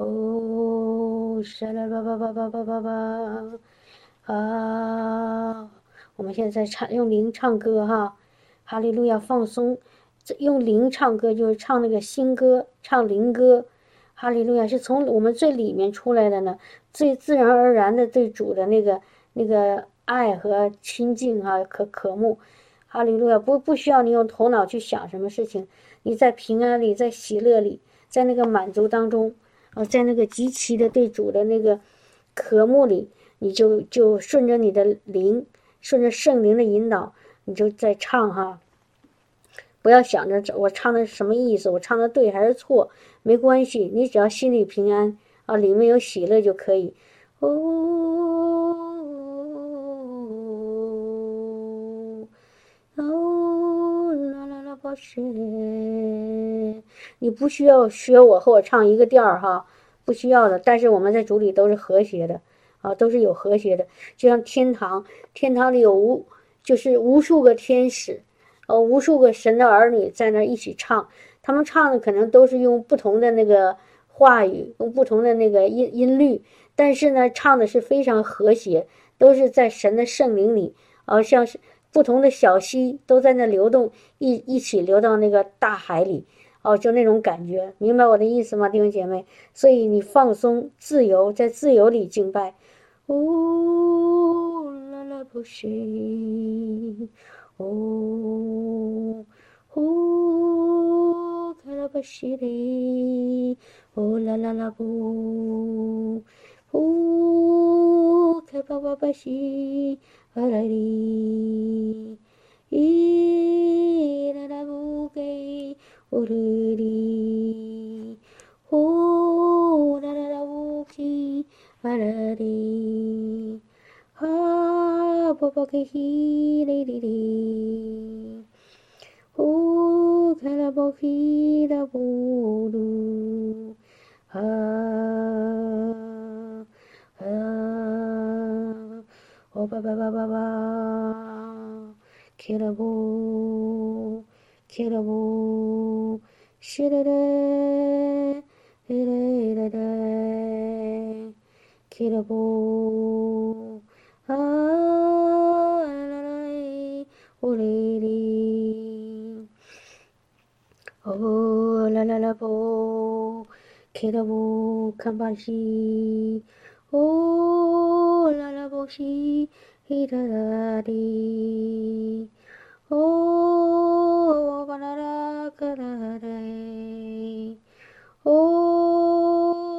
哦，沙啦吧吧吧吧吧吧吧，啊！我们现在唱用灵唱歌哈，哈利路亚，放松。用灵唱歌就是唱那个新歌，唱灵歌。哈利路亚是从我们最里面出来的呢，最自然而然的对主的那个那个爱和亲近哈，可渴慕。哈利路亚不不需要你用头脑去想什么事情，你在平安里，在喜乐里，在那个满足当中。哦，在那个极其的对主的那个渴慕里，你就就顺着你的灵，顺着圣灵的引导，你就在唱哈。不要想着我唱的什么意思，我唱的对还是错，没关系，你只要心里平安啊，里面有喜乐就可以。哦，啦啦啦，宝石。你不需要学我和我唱一个调儿哈，不需要的。但是我们在主里都是和谐的啊，都是有和谐的。就像天堂，天堂里有无就是无数个天使，呃，无数个神的儿女在那一起唱。他们唱的可能都是用不同的那个话语，用不同的那个音音律，但是呢，唱的是非常和谐，都是在神的圣灵里，啊，像是不同的小溪都在那流动，一一起流到那个大海里。哦，就那种感觉，明白我的意思吗，弟兄姐妹？所以你放松、自由，在自由里敬拜。哦，啦啦不西，哦，哦，卡拉巴西里，哦啦啦啦不，哦，卡巴巴巴西，அரரி ஈரவுகை ஒரு ஓ நரவுகி அரரி ஹா பபகை ஹீரரி ஓ கரபகீரபோடு ஹா ஹா おばばばばばきらぼきらぼしれれいれいれれきらぼあららいおりりおらららぼきらぼかんばんし Oh, la la boshi, he da da dee. Oh, banara, ka da da Oh,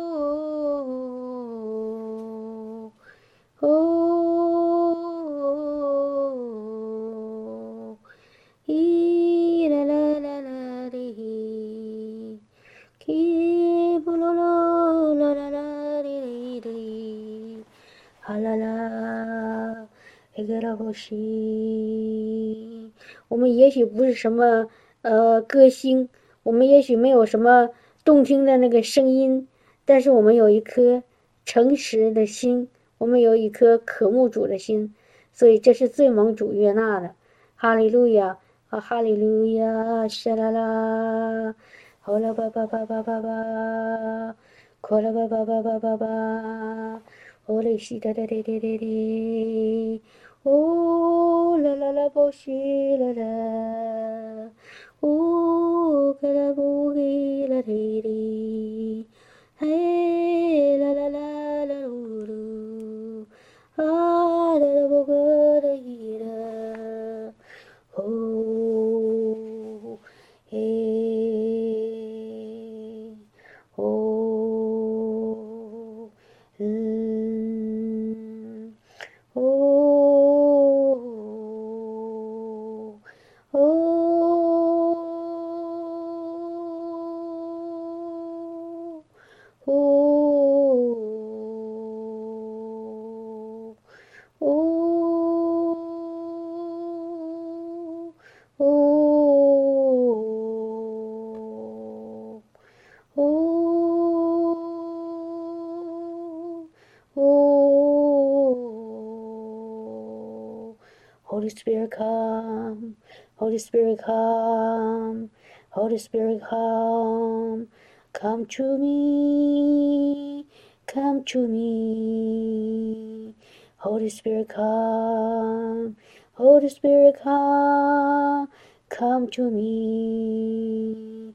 一个老婆西，我们也许不是什么呃歌星，我们也许没有什么动听的那个声音，但是我们有一颗诚实的心，我们有一颗渴慕主的心，所以这是最蒙主悦纳的。哈利路亚啊，哈利路亚，沙啦啦，好了吧吧吧吧吧吧，快了吧吧吧吧吧吧。哦嘞西哒哒哒哒哒哒，哦啦啦啦波西啦啦，哦卡拉波吉啦滴滴，嘿啦啦啦啦噜噜，啊啦啦波格啦伊啦，哦嘿。Come, Holy Spirit come, come to me, come to me. Holy Spirit, come, Holy Spirit, come, come to me.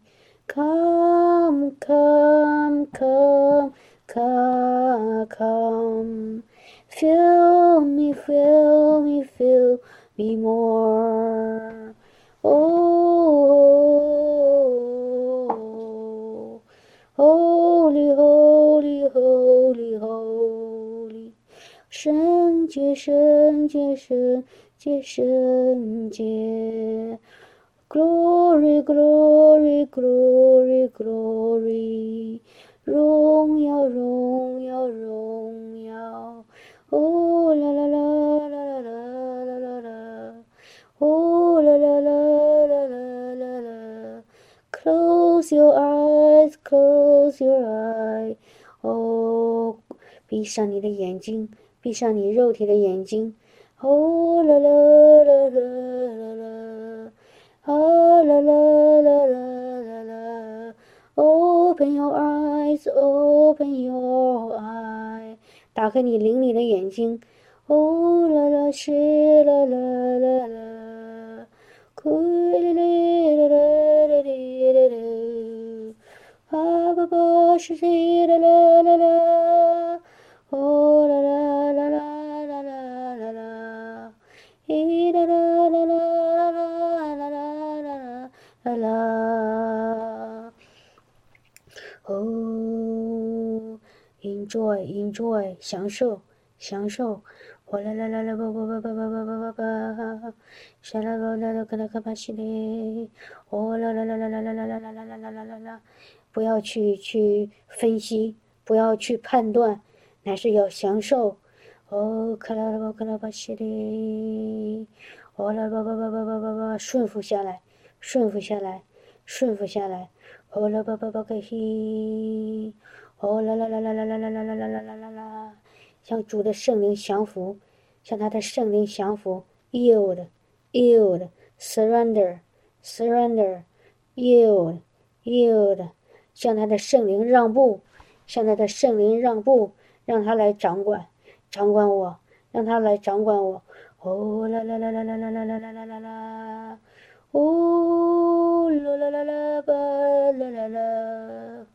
Come, come, come, come, come. Fill me, fill me, fill me more oh, holy, holy, holy, holy，圣洁，圣洁，圣洁，圣洁。Glory, glory, glory, glory，荣耀，荣耀，荣耀。Oh la la la la la la la。Oh la la la la la la la. Close your eyes, close your eyes. Oh，闭上你的眼睛，闭上你肉体的眼睛。Oh la la la la la la. Oh la la la la la la. Open your eyes, open your eyes. 打开你灵里的眼睛，哦啦啦西啦啦啦啦，库哩哩啦啦啦哩啦啦，啊巴巴是西啦啦啦啦，哦啦啦啦啦啦啦啦啦，咦啦啦啦啦啦啦啦啦啦啦啦，哦。Enjoy, enjoy，享受，享受。哗啦啦啦啦，叭叭叭叭叭叭叭叭，沙啦啦啦啦，嘎啦嘎巴西嘞。哦啦啦啦啦啦啦啦啦啦啦啦啦啦啦。不要去去分析，不要去判断，乃是要享受。哦，卡啦啦吧，卡啦巴西嘞。哦啦叭叭叭叭叭叭叭，顺服下来，顺服下来，顺服下来。哦啦叭叭叭个西。哦啦啦啦啦啦啦啦啦啦啦啦啦啦！向主的圣灵降服，向他的圣灵降服，yield，yield，surrender，surrender，yield，yield，向他的圣灵让步，向他的圣灵让步，让他来掌管，掌管我，让他来掌管我。哦啦啦啦啦啦啦啦啦啦啦啦啦！哦啦啦啦啦吧啦啦啦！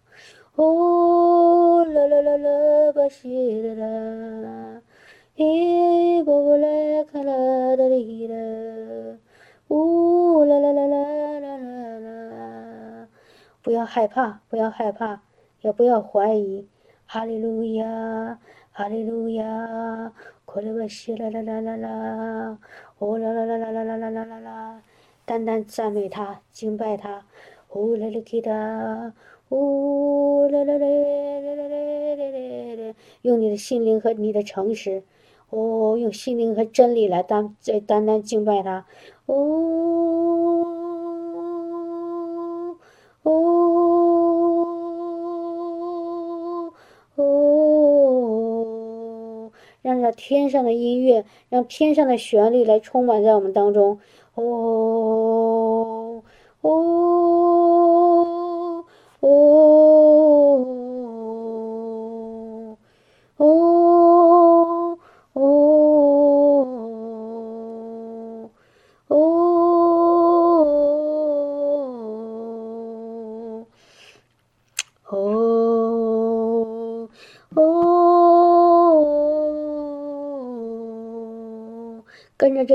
哦啦啦啦啦吧西啦啦，咦啵啵来卡啦哒哩啦，呜啦啦啦啦啦啦啦，不要害怕，不要害怕，也不要怀疑，哈利路亚，哈利路亚，可啦吧西啦啦啦啦啦，哦啦啦啦啦啦啦啦啦啦啦，单单赞美他，敬拜他，哦啦啦给他。呜啦啦啦啦啦啦啦啦！用你的心灵和你的诚实，哦，用心灵和真理来单在单单敬拜他，哦哦哦，让这天上的音乐，让天上的旋律来充满在我们当中，哦哦。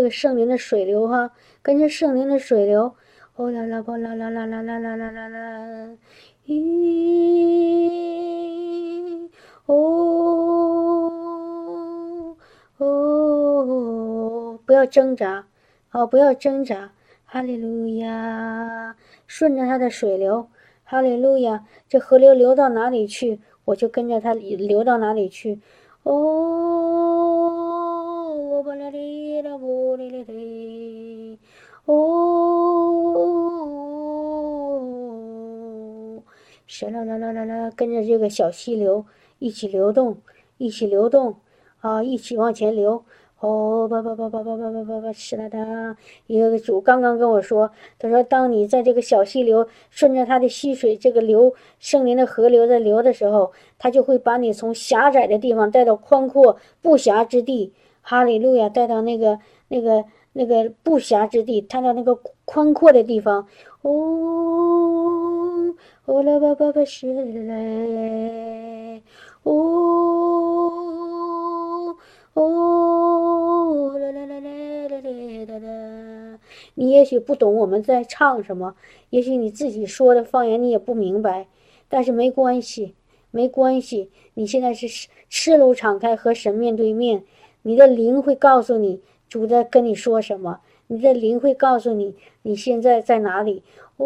个圣灵的水流哈，跟着圣灵的水流，哦啦啦吧啦啦啦啦啦啦啦啦啦。咦，哦哦，不要挣扎，哦，不要挣扎，哈利路亚，顺着它的水流，哈利路亚，这河流流到哪里去，我就跟着它流到哪里去，哦，我哩哩，哦。是啦啦啦啦啦，跟着这个小溪流一起流动，一起流动，啊，一起往前流，哦，叭叭叭叭叭叭叭叭叭，是了的。一个主刚刚跟我说，他说，当你在这个小溪流顺着它的溪水，这个流圣灵的河流在流的时候，它就会把你从狭窄的地方带到宽阔不狭之地。哈利路亚，带到那个那个那个不暇之地，他到那个宽阔的地方。哦，哦啦叭叭叭是嘞，哦哦啦啦啦啦啦啦啦。你也许不懂我们在唱什么，也许你自己说的方言你也不明白，但是没关系，没关系。你现在是赤裸敞开和神面对面。你的灵会告诉你主在跟你说什么，你的灵会告诉你你现在在哪里。哦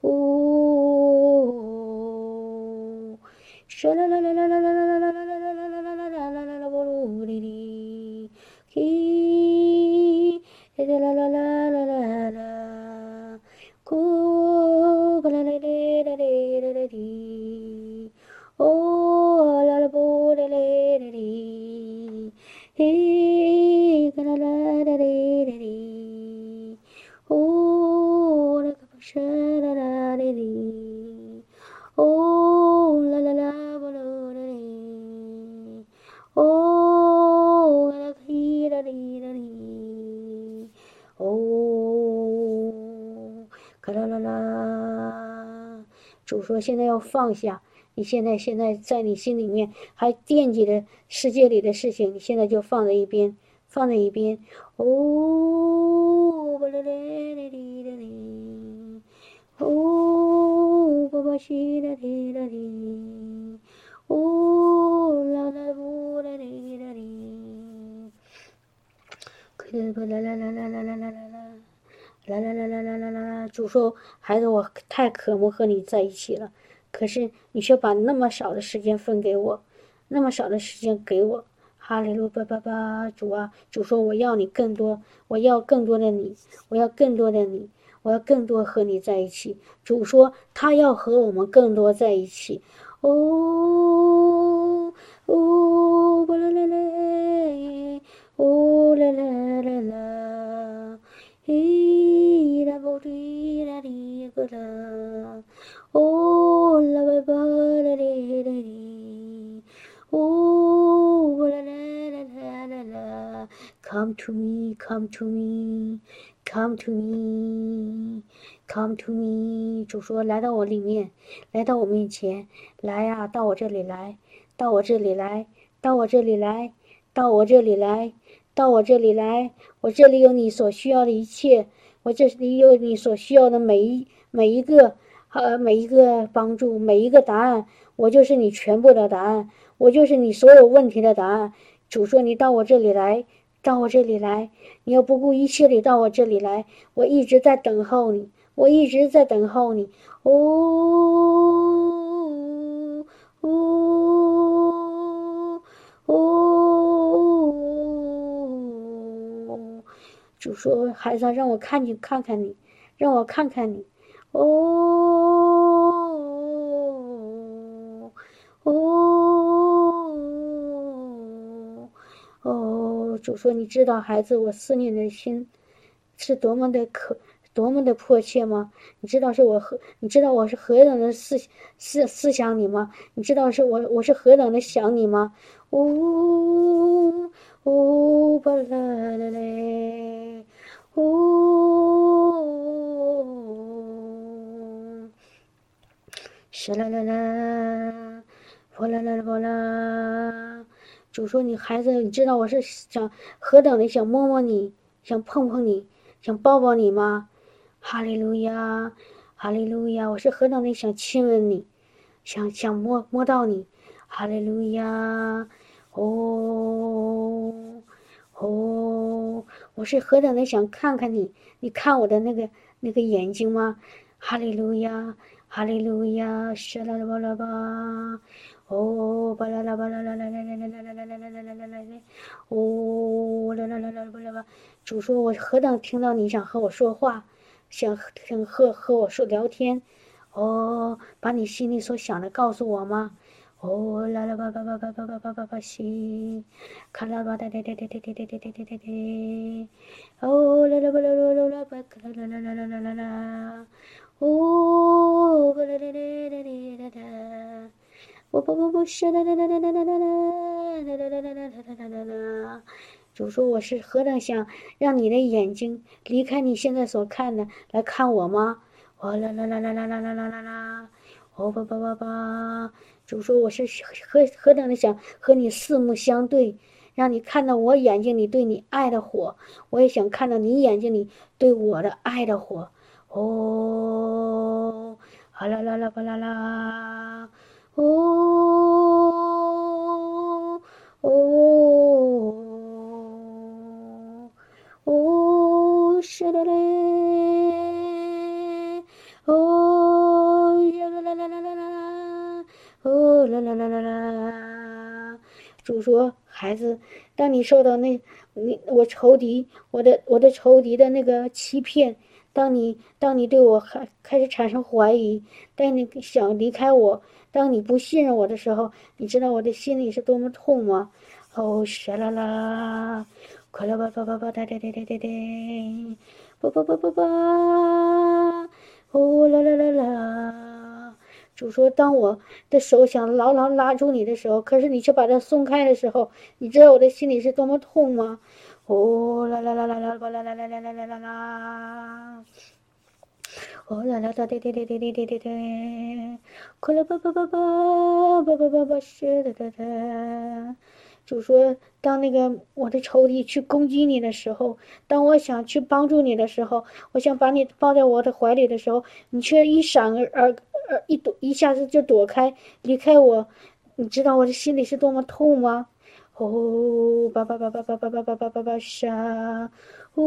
哦，啦啦啦啦啦啦啦啦啦啦啦啦啦啦啦啦啦啦啦波罗哩哩，嘿，啦啦啦啦啦啦主说现在要放下。你现在现在在你心里面还惦记着世界里的事情，你现在就放在一边，放在一边。哦，巴啦啦啦啦啦，哦，巴巴西啦啦啦，哦，啦啦布啦啦啦啦，可啦啦啦啦啦啦啦啦啦啦，啦啦啦啦啦啦啦。主说，孩子，我太渴慕和你在一起了。可是你却把那么少的时间分给我，那么少的时间给我，哈利路巴巴巴，主啊，主说我要你更多，我要更多的你，我要更多的你，我要更多和你在一起。主说他要和我们更多在一起。哦哦，巴啦啦啦，哦啦啦啦啦，啦。哦啦啦啦啦哩啦哩，哦啦啦啦啦啦啦，Come to me, come to me, come to me, come to me。主说来到我里面，来到我面前，来呀，到我这里来，到我这里来，到我这里来，到我这里来，到我这里来。我这里有你所需要的一切，我这里有你所需要的每一每一个。呃，每一个帮助，每一个答案，我就是你全部的答案，我就是你所有问题的答案。主说：“你到我这里来，到我这里来，你要不顾一切的到我这里来，我一直在等候你，我一直在等候你。”哦哦哦！主说：“孩子，让我看你，看看你，让我看看你。”哦哦哦！主说：“你知道孩子我思念的心是多么的可，多么的迫切吗？你知道是我何？你知道我是何等的思思思想你吗？你知道是我我是何等的想你吗？”哦哦巴啦啦啦，哦。啦啦啦啦，哗啦啦啦哗啦。主说：“你孩子，你知道我是想何等的想摸摸你，想碰碰你，想抱抱你吗？哈利路亚，哈利路亚！我是何等的想亲吻你，想想摸摸到你，哈利路亚！哦哦，我是何等的想看看你，你看我的那个那个眼睛吗？哈利路亚！”哈利路亚，沙啦啦巴啦巴，哦巴啦啦巴啦啦啦啦啦啦啦啦啦啦啦啦啦啦，哦啦啦啦啦巴啦巴。主说：“我何等听到你想和我说话，想想和和我说聊天，哦，把你心里所想的告诉我吗？哦啦啦吧吧吧吧吧吧吧吧吧西，卡拉巴哒哒哒哒哒哒哒哒哒哒哒，哦啦啦巴啦啦啦啦吧卡啦啦啦啦啦啦啦，哦吧啦啦啦啦啦啦，我不不不是啦啦啦啦啦啦啦啦啦啦啦啦啦啦啦。主说我是何等想让你的眼睛离开你现在所看的来看我吗？哦啦啦啦啦啦啦啦啦啦啦，哦吧吧吧吧。主说我是何何等的想和你四目相对，让你看到我眼睛里对你爱的火，我也想看到你眼睛里对我的爱的火。哦，啊啦啦啦啦啦，哦哦哦，是的嘞，哦呀啦啦啦啦啦啦，哦啦啦啦啦啦。主说，孩子，当你受到那你我仇敌我的我的仇敌的那个欺骗。当你当你对我开开始产生怀疑，当你想离开我，当你不信任我的时候，你知道我的心里是多么痛吗？哦，沙啦啦，快啦吧吧吧吧哒哒哒哒哒哒，吧吧吧吧吧，呼啦啦啦啦。主说，当我的手想牢牢拉住你的时候，可是你却把它松开的时候，你知道我的心里是多么痛吗？哦啦啦啦啦啦啦啦啦啦啦啦啦啦，哦啦啦哒哒哒哒哒哒哒哒哒，快啦吧吧吧吧吧吧吧吧是的哒哒。就说当那个我的仇敌去攻击你的时候，当我想去帮助你的时候，我想把你抱在我的怀里的时候，你却一闪而而而一躲一下子就躲开离开我，你知道我的心里是多么痛吗？哦，叭叭叭叭叭叭叭叭叭叭叭沙，哦，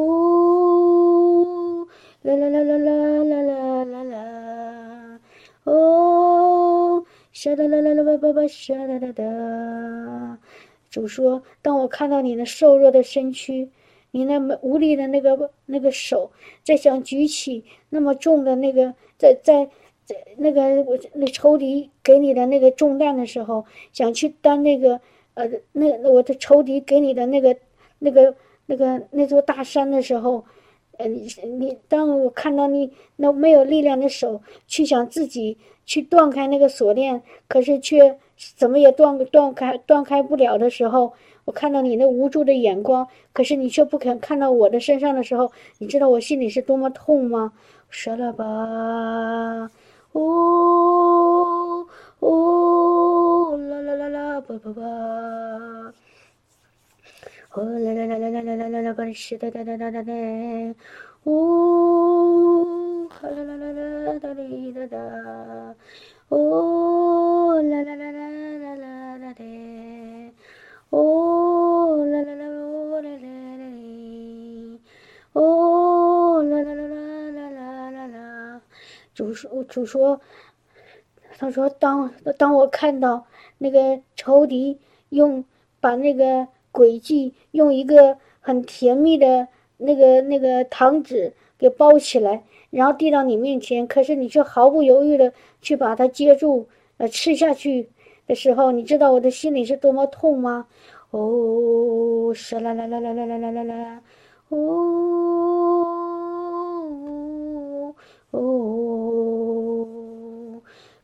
啦啦啦啦啦啦啦啦，哦，沙啦啦啦啦叭叭叭沙哒哒哒。主说，当我看到你那瘦弱的身躯，你那么无力的那个那个手，在想举起那么重的那个，在在在那个我那仇敌给你的那个重担的时候，想去担那个。呃，那那我的仇敌给你的那个、那个、那个那座大山的时候，呃，你你当我看到你那没有力量的手去想自己去断开那个锁链，可是却怎么也断断开断开不了的时候，我看到你那无助的眼光，可是你却不肯看到我的身上的时候，你知道我心里是多么痛吗？舍了吧，哦哦，啦啦啦啦，吧吧吧。哦啦啦啦啦啦啦啦啦啦，吧是哒哒哒哒哒哒，哦，哈啦啦啦啦哒哩哒哒，哦啦啦啦啦啦啦啦哒，哦啦啦啦哦啦啦啦哩，哦啦啦啦啦啦啦啦啦，主说主说，他说当当我看到那个仇敌用把那个。诡计用一个很甜蜜的那个那个糖纸给包起来，然后递到你面前，可是你却毫不犹豫的去把它接住，呃，吃下去的时候，你知道我的心里是多么痛吗？哦，是啦啦啦啦啦啦啦啦啦，哦哦，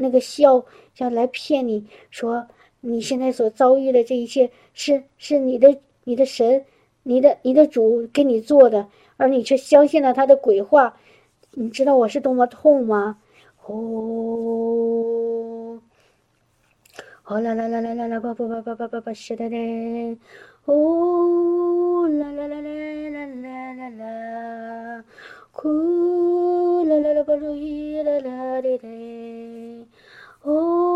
那个笑，想来骗你说。你现在所遭遇的这一切，是是你的你的神，你的你的主给你做的，而你却相信了他的鬼话，你知道我是多么痛吗？哦，哦啦啦啦啦啦啦吧吧吧吧吧吧吧是的嘞，哦啦啦啦啦啦啦啦啦，哭啦啦啦啦啦，啦啦啦啦嘞，哦。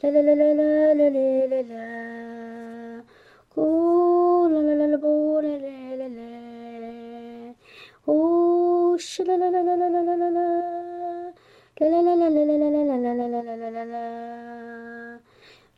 啦啦啦啦啦啦啦啦啦，咕啦啦啦啦咕啦啦啦啦，哦，是啦啦啦啦啦啦啦啦啦，啦啦啦啦啦啦啦啦啦啦啦啦啦啦啦，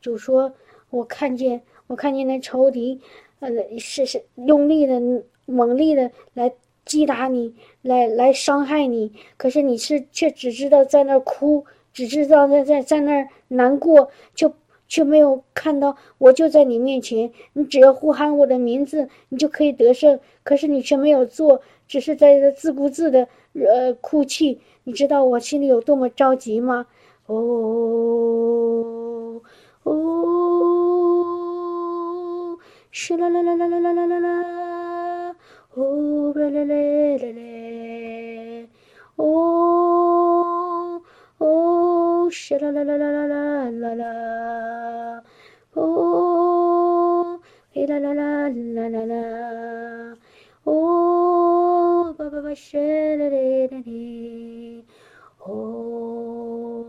就说我看见我看见那仇敌，呃，是是用力的猛力的来击打你，来来伤害你，可是你是却只知道在那儿哭。只知道在在在那儿难过，就却没有看到我就在你面前。你只要呼喊我的名字，你就可以得胜。可是你却没有做，只是在自顾自的呃哭泣。你知道我心里有多么着急吗？哦哦，是啦啦啦啦啦啦啦啦，哦啦啦啦啦啦，哦哦。是啦啦啦啦啦啦啦啦，哦，嘿啦啦啦啦啦啦，哦，叭叭叭是啦啦啦啦，哦，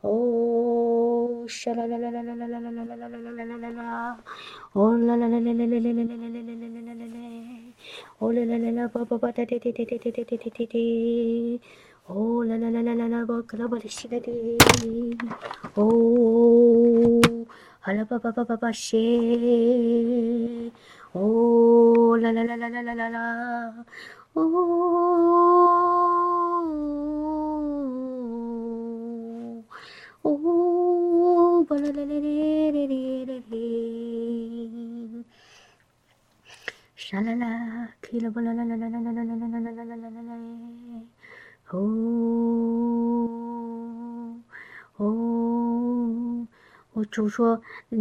哦，是啦啦啦啦啦啦啦啦啦啦啦啦啦啦啦啦，哦啦啦啦啦啦啦啦啦啦啦啦啦啦啦，哦啦啦啦啦叭叭叭哒哒哒哒哒哒哒哒哒。哦啦啦啦啦啦啦，我克拉巴的西来的，哦，哈啦巴巴巴巴巴西，哦啦啦啦啦啦啦啦啦，哦，哦，巴啦啦啦啦啦啦啦啦，沙啦啦，噼啦巴啦啦啦啦啦啦啦啦啦啦啦啦啦啦。哦哦，我主说，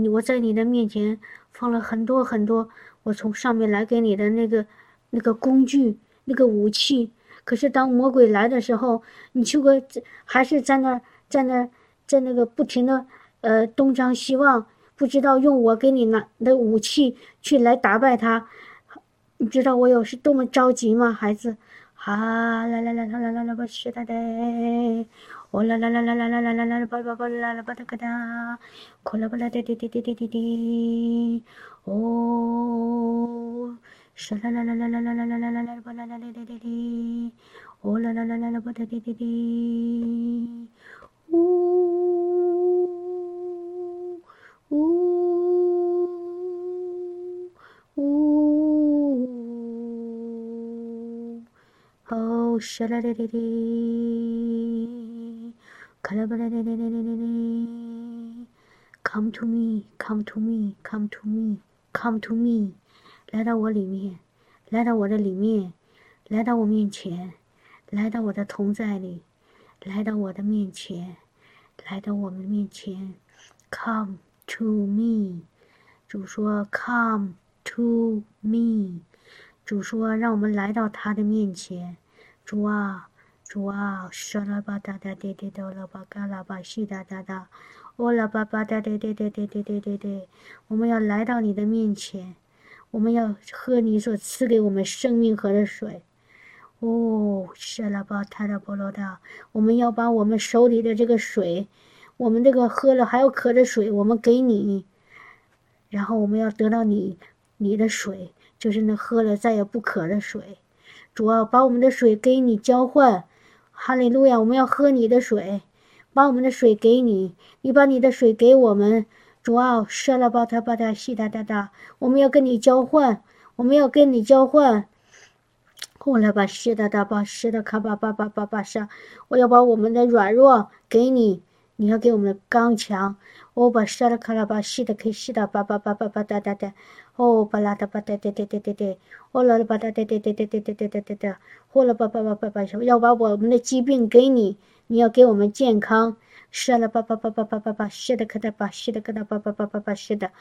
我在你的面前放了很多很多，我从上面来给你的那个那个工具、那个武器。可是当魔鬼来的时候，你去个还是在那在那在那个不停的呃东张西望，不知道用我给你拿的武器去来打败他。你知道我有是多么着急吗，孩子？啊啦啦啦啦啦啦啦，不是他的，哦啦啦啦啦啦啦啦啦啦，巴巴巴啦啦巴哒嘎哒，可啦巴啦滴滴滴滴滴滴滴，哦，是啦啦啦啦啦啦啦啦啦啦啦巴啦啦滴滴滴滴，哦啦啦啦啦啦巴哒滴滴滴，呜呜呜。哦，沙啦哩哩哩，卡拉巴啦哩哩哩哩哩哩，Come to me, come to me, come to me, come to me，来到我里面，来到我的里面，来到我面前，来到我的同在里，来到我的面前，来到我们面前，Come to me，主说 Come to me。主说：“让我们来到他的面前，主啊，主啊，沙拉巴达达滴滴哆拉巴嘎拉巴西哒哒哒，哦拉巴巴达滴滴滴滴滴滴滴，我们要来到你的面前，我们要喝你所赐给我们生命河的水。哦，沙拉巴塔拉波罗达，我们要把我们手里的这个水，我们这个喝了还要渴的水，我们给你，然后我们要得到你你的水。”就是那喝了再也不渴的水，主要把我们的水给你交换，哈利路亚！我们要喝你的水，把我们的水给你，你把你的水给我们，主要舍了巴他巴他西哒哒哒，我们要跟你交换，我们要跟你交换，后来把西哒哒把西哒卡巴巴巴巴巴沙，我要把我们的软弱给你，你要给我们的刚强，我把沙拉卡拉巴西的可以西的巴巴巴巴巴哒哒哒。哦，巴拉哒巴哒哒哒哒哒哒，哦啦啦巴哒哒哒哒哒哒哒哒哒哒，呼啦巴巴巴巴巴，要把我们的疾病给你，你要给我们健康，沙拉巴巴巴巴巴巴巴，是的可哒巴，是的可哒巴巴巴巴巴是的，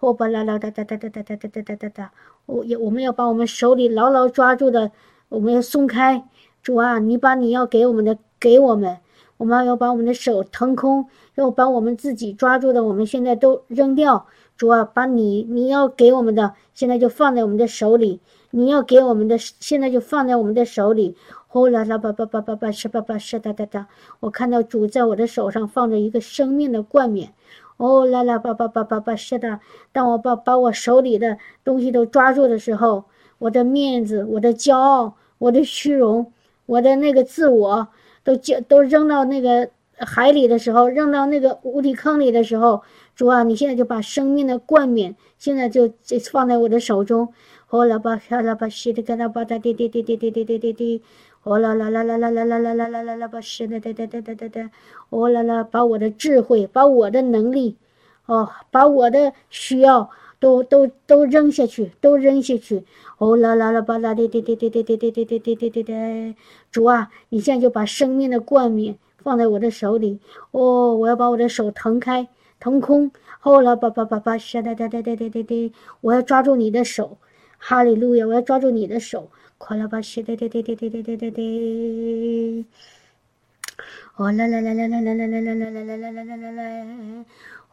哦巴啦啦哒哒哒哒哒哒哒哒哒哒哒，我要我们要把我们手里牢牢抓住的，我们要松开，主啊，你把你要给我们的给我们，我们要把我们的手腾空，要把我们自己抓住的，我们现在都扔掉。主啊，把你你要给我们的，现在就放在我们的手里，你要给我们的，现在就放在我们的手里。呼啦啦叭叭叭叭叭，是叭叭是哒哒哒。我看到主在我的手上放着一个生命的冠冕。哦啦啦叭叭叭叭叭，是的。当我把把我手里的东西都抓住的时候，我的面子、我的骄傲、我的虚荣、我的那个自我，都就都扔到那个海里的时候，扔到那个无底坑里的时候，主啊，你现在就把生命的冠冕，现在就就放在我的手中。哦啦吧啦啦吧，是的，嘎啦吧哒，滴滴滴滴滴滴滴滴滴。哦啦啦啦啦啦啦啦啦啦啦啦啦！把是的的的的的的的，哦啦啦，把我的智慧，把我的能力，哦，把我的需要都都都扔下去，都扔下去。哦啦啦啦吧啦的的的的的的的的的的的的，主啊，你现在就把生命的冠冕放在我的手里。哦，我要把我的手腾开，腾空。哦啦吧吧吧吧，是的的的的的的的，我要抓住你的手，哈利路亚！我要抓住你的手。快了吧，是的的的的的的的的。哦啦啦啦啦啦啦啦啦啦啦啦啦啦啦啦！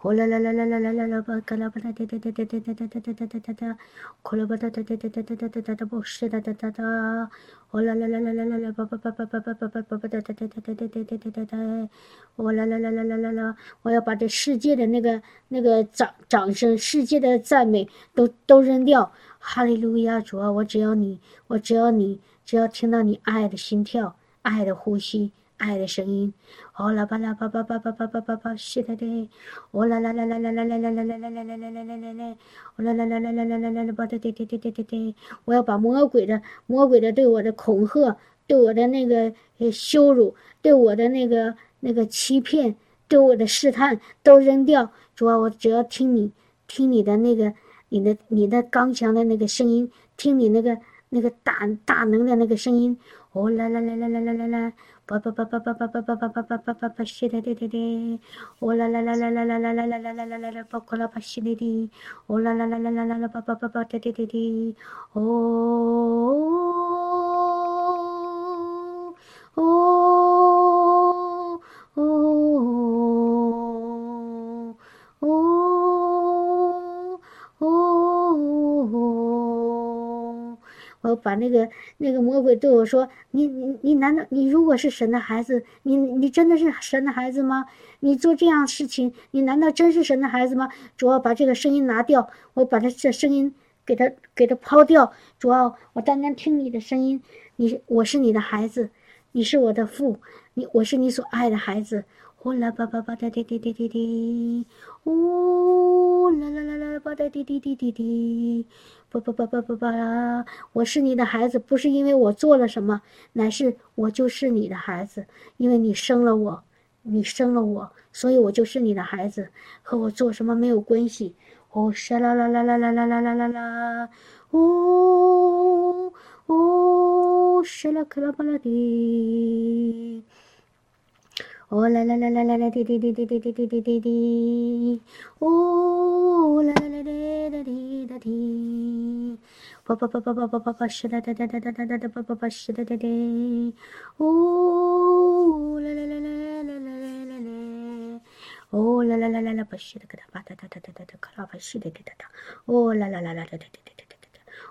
呼啦啦啦啦啦啦啦啦吧，嘎啦吧哒哒哒哒哒哒哒哒哒哒哒哒哒！快了吧哒哒哒哒哒哒哒哒哒哒不是哒哒哒哒！哦啦啦啦啦啦啦啦吧吧吧吧吧吧吧吧吧吧哒哒哒哒哒哒哒哒哒哒哒！哦啦啦啦啦啦啦啦！我要把这世界的那个那个掌掌声、世界的赞美都都扔掉。哈利路亚，主啊，我只要你，我只要你，只要听到你爱的心跳、爱的呼吸、爱的声音。哦啦吧啦吧吧吧吧吧吧吧吧，是的的。哦啦啦啦啦啦啦啦啦啦啦啦啦啦啦啦啦啦。哦啦啦啦啦啦啦啦啦啦吧的的的的的的的。我要把魔鬼的魔鬼的对我的恐吓、对我的那个羞辱、对我的那个那个欺骗、对我的试探都扔掉。主啊，我只要听你，听你的那个。你的你的刚强的那个声音，听你那个那个大大能的那个声音，哦啦啦啦啦啦啦啦啦，叭叭叭叭叭叭叭叭叭叭叭叭叭叭，是的的的的，哦啦啦啦啦啦啦啦啦啦啦啦啦啦啦，包括啦叭是的的，哦啦啦啦啦啦啦啦叭叭叭叭的的的的，哦哦我把那个那个魔鬼对我说：“你你你难道你如果是神的孩子，你你真的是神的孩子吗？你做这样事情，你难道真是神的孩子吗？”主要把这个声音拿掉，我把他这声音给他给他抛掉。主要我单单听你的声音，你我是你的孩子，你是我的父，你我是你所爱的孩子。呼啦吧吧吧哒滴滴滴滴滴，呜啦啦啦啦吧哒滴滴滴滴滴，吧吧吧吧吧吧，我是你的孩子，不是因为我做了什么，乃是我就是你的孩子，因为你生了我，你生了我，所以我就是你的孩子，和我做什么没有关系。哦，沙啦啦啦啦啦啦啦啦啦啦，呜呜，沙啦克拉巴拉的。哦啦啦啦啦啦啦滴滴滴滴滴滴滴滴滴滴，哦啦啦啦啦啦滴哒滴，叭叭叭叭叭叭叭叭是哒哒哒哒哒哒哒哒叭叭叭是哒哒哒，哦啦啦啦啦啦啦啦啦，哦啦啦啦啦啦叭是哒哒哒哒哒哒哒哒哒咔啦叭是哒哒哒哒，哦啦啦啦啦哒哒哒哒哒哒哒，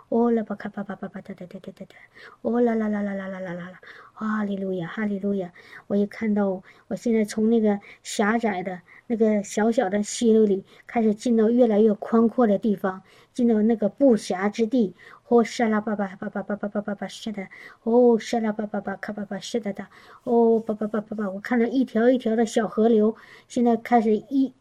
哦啦叭咔叭叭叭叭哒哒哒哒哒哒，哦啦啦啦啦啦啦啦啦啦。哈利路亚，哈利路亚！我一看到，我现在从那个狭窄的那个小小的溪流里，开始进到越来越宽阔的地方，进到那个不狭之地。哦，沙拉巴巴巴巴巴巴巴巴巴，是的。哦，沙拉巴巴巴卡巴巴，是的的。哦，巴巴巴巴巴，我看到一条一条的小河流，现在开始一，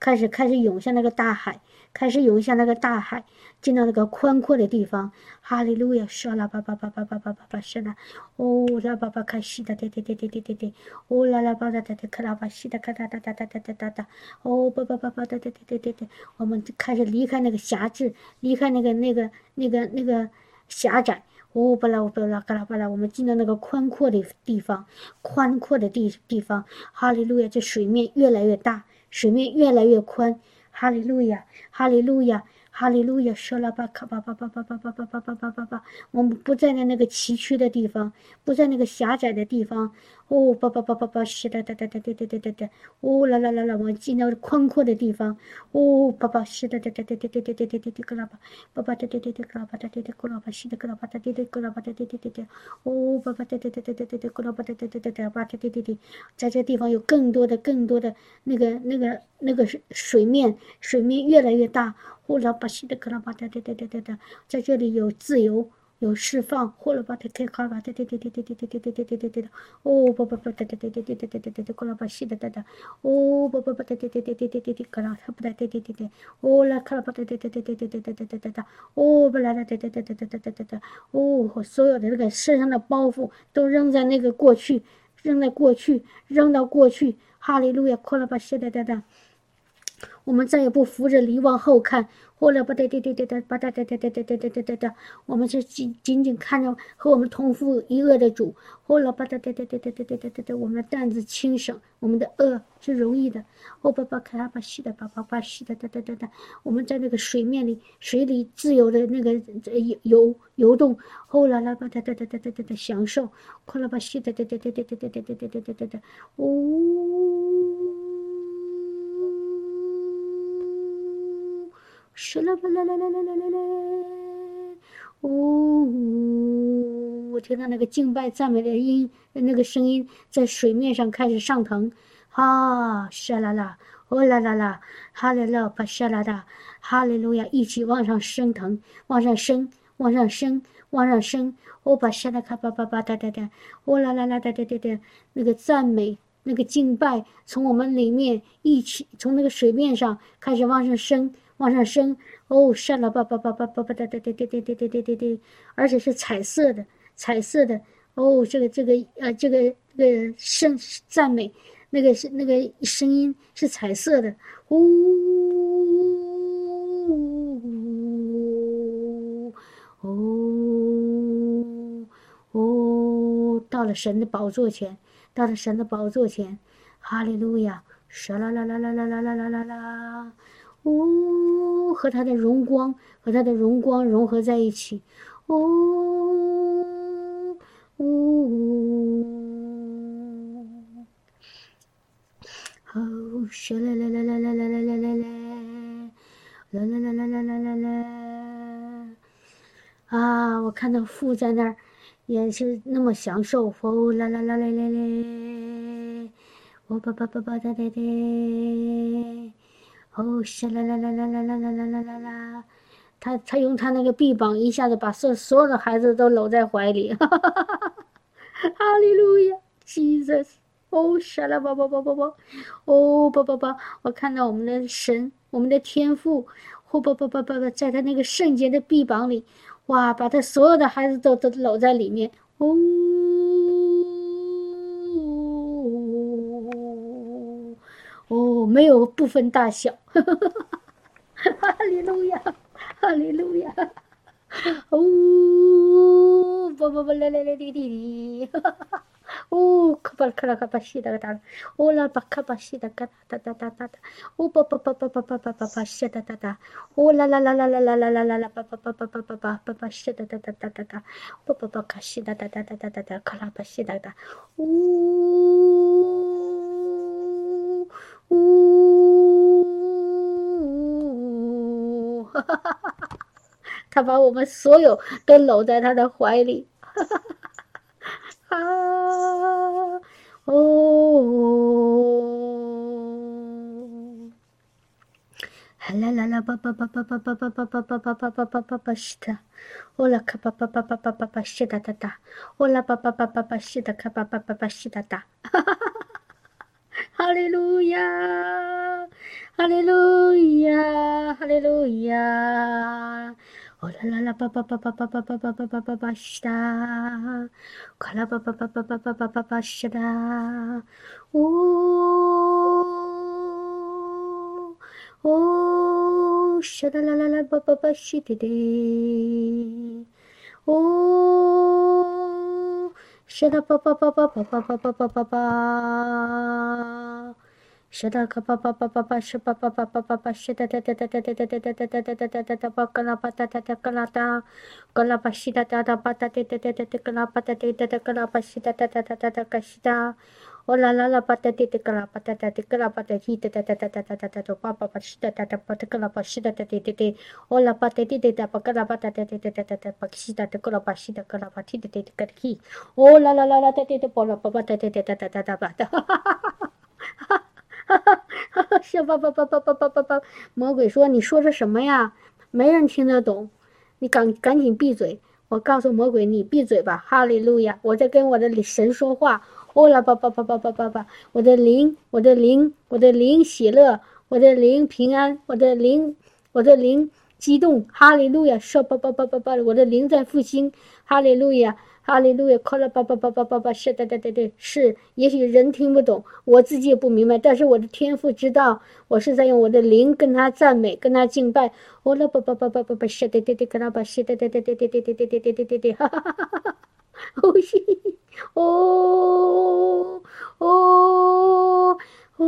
开始开始涌向那个大海。开始涌向那个大海，进到那个宽阔的地方。哈利路亚，沙拉巴巴巴巴巴巴巴巴，是的。哦，拉巴巴卡西的，对对对对对对对。哦，拉拉巴的，对对，克拉巴西的，咔哒哒哒哒哒哒哒哒。哦，巴巴巴巴的，对对对对对。我们就开始离开那个狭制，离开那个那个那个那个狭窄。哦，巴拉巴拉，嘎拉巴拉，我们进到那个宽阔的地方，宽阔的地地方。哈利路亚，这水面越来越大，水面越来越宽。哈利路亚，哈利路亚。哈利路亚，说了吧，卡巴巴巴巴巴巴巴巴巴巴巴巴，我们不在那个崎岖的地方，不在那个狭窄的地方。哦，巴巴巴巴巴，是的，哒哒哒哒哒哒哒哒。哦，啦啦啦啦，我进到宽阔的地方。哦，巴巴是的，哒哒哒哒哒哒哒哒哒哒，格拉巴，巴巴哒哒哒哒格拉巴哒哒哒格拉巴，是的格拉巴哒哒哒格拉巴哒哒哒哒哒。哦，巴巴哒哒哒哒哒哒哒格拉巴哒哒哒哒哒巴哒哒哒哒。在这地方有更多的、更多的那个、那个、那个水面，水面越来越大。呼啦巴西的格拉巴哒哒哒哒哒哒，在这里有自由。有释放，呼啦吧哒开卡吧哒哒哒哒哒哒哒哒哒哒哒哒哒哒，哦不不不哒哒哒哒哒哒哒哒哒哒，呼啦吧西哒哒哒，哦不不不哒哒哒哒哒哒哒哒，卡拉哈不哒哒哒哒哒，哦啦卡拉吧哒哒哒哒哒哒哒哒哒哒哒，哦不啦啦哒哒哒哒哒哒哒哒哒，哦所有的那个身上的包袱都扔在那个过去，扔在过去，扔到过去，哈利路亚，呼啦吧西哒哒哒。我们再也不扶着犁往后看，或者不对对对对对，吧哒哒哒哒哒哒哒哒哒，我们是仅仅仅看着和我们同父一恶的主，或者吧哒哒哒哒哒哒哒哒哒，我们的担子轻省，我们的恶是容易的。哦吧吧，卡巴西的吧吧吧西的哒哒哒哒，我们在那个水面里，水里自由的那个游游游动，后来啦吧哒哒哒哒哒哒哒享受，快啦吧西的哒哒哒哒哒哒哒哒哒哒哒哒，哦。是啦啦啦啦啦啦啦啦！哦，我听到那个敬拜赞美的音，那个声音在水面上开始上腾，哈，沙啦啦，哦啦啦啦，哈利路亚，沙啦啦，哈利路亚，一起往上升腾，往上升，往上升，往上升，哦把沙啦卡巴巴巴哒哒哒，哦啦啦啦哒哒哒哒，那个赞美，那个敬拜，从我们里面一起从那个水面上开始往上升。往上升，哦，上了叭叭叭叭叭叭哒哒哒哒哒哒哒哒哒，而且是彩色的，彩色的，哦，这个这个呃，这个这个声赞美，那个是那个声音是彩色的，呜，哦，哦，到了神的宝座前，到了神的宝座前，哈利路亚，唰啦啦啦啦啦啦啦啦啦啦。哦，和它的荣光和它的荣光融合在一起，哦，哦，哦，唰啦啦啦啦啦啦啦啦啦啦，啦啦啦啦啦啦啦啦，啊！我看到父在那儿，也是那么享受，哦，啦啦啦啦啦啦，哦，吧吧吧吧哒哒哒。哦，沙啦啦啦啦啦啦啦啦啦啦啦，他他用他那个臂膀一下子把所所有的孩子都搂在怀里，哈哈哈哈哈！哈利路亚，Jesus！哦，沙啦吧吧吧吧吧，哦，吧吧吧，我看到我们的神，我们的天父，哦，吧吧吧吧吧，在他那个圣洁的臂膀里，哇，把他所有的孩子都都搂在里面，哦。没有不分大小，哈利路亚，哈利路亚，哦，不不不，来来来，滴滴滴，哈哈哈，哦，卡巴卡拉卡巴西达达，哦啦巴卡巴西达卡哒哒哒哒哒，哦巴巴巴巴巴巴巴巴巴西哒哒哒，哦啦啦啦啦啦啦啦啦啦啦巴巴巴巴巴巴巴巴巴西哒哒哒哒哒哒，巴巴巴卡西哒哒哒哒哒哒哒卡拉巴西哒哒，哦。呜，哈哈哈哈哈！他把我们所有都搂在他的怀里，哈哈哈哈啊！哦，啦啦啦，叭叭叭叭叭叭叭叭叭叭叭叭叭叭叭叭是的，哦啦卡叭叭叭叭叭叭叭是哒哒哒，哦啦叭叭叭叭叭是的卡叭叭叭叭是哒哒，哈哈哈哈。哈利路亚，哈利路亚，哈利路亚！哦啦啦啦，叭叭叭叭叭叭叭叭叭叭叭叭西哒，快啦叭叭叭叭叭叭叭叭是的，叭叭叭叭叭叭叭叭叭叭叭，是的，可巴巴巴巴巴是巴巴巴巴巴巴是的哒哒哒哒哒哒哒哒哒哒哒哒哒哒巴格拉巴哒哒哒格拉哒，格拉巴西哒哒哒巴哒哒哒哒哒格拉巴哒哒哒哒格拉巴西哒哒哒哒哒哒格西哒，哦啦啦啦巴哒哒哒格拉巴哒哒哒格拉巴哒西哒哒哒哒哒哒哒哒哒巴巴巴西哒哒哒巴哒格拉巴西哒哒哒哒哒，哦啦巴哒哒哒哒巴格拉巴哒哒哒哒哒哒哒巴西哒哒格拉巴西哒格拉巴哒哒哒哒格西，哦啦啦啦啦哒哒哒巴拉巴巴哒哒哒哒哒哒哒巴哒，哈哈哈哈哈哈。哈哈哈哈是吧吧吧吧吧吧吧吧！魔鬼说：“你说的什么呀？没人听得懂，你赶赶紧闭嘴！”我告诉魔鬼：“你闭嘴吧！”哈利路亚！我在跟我的神说话。哦啦吧吧吧吧吧吧吧！我的灵，我的灵，我的灵喜乐，我的灵平安，我的灵，我的灵激动。哈利路亚！说吧吧吧吧吧！我的灵在复兴。哈利路亚！哈利路亚，快了叭叭叭叭叭叭，是的，对对对，是。也许人听不懂，我自己也不明白，但是我的天赋知道，我是在用我的灵跟他赞美，跟他敬拜。哦了叭叭叭叭叭叭，是的对对，跟他把是的对对对对对对对对对对对对，哈哈哈哈哈 哦，哦哦哦。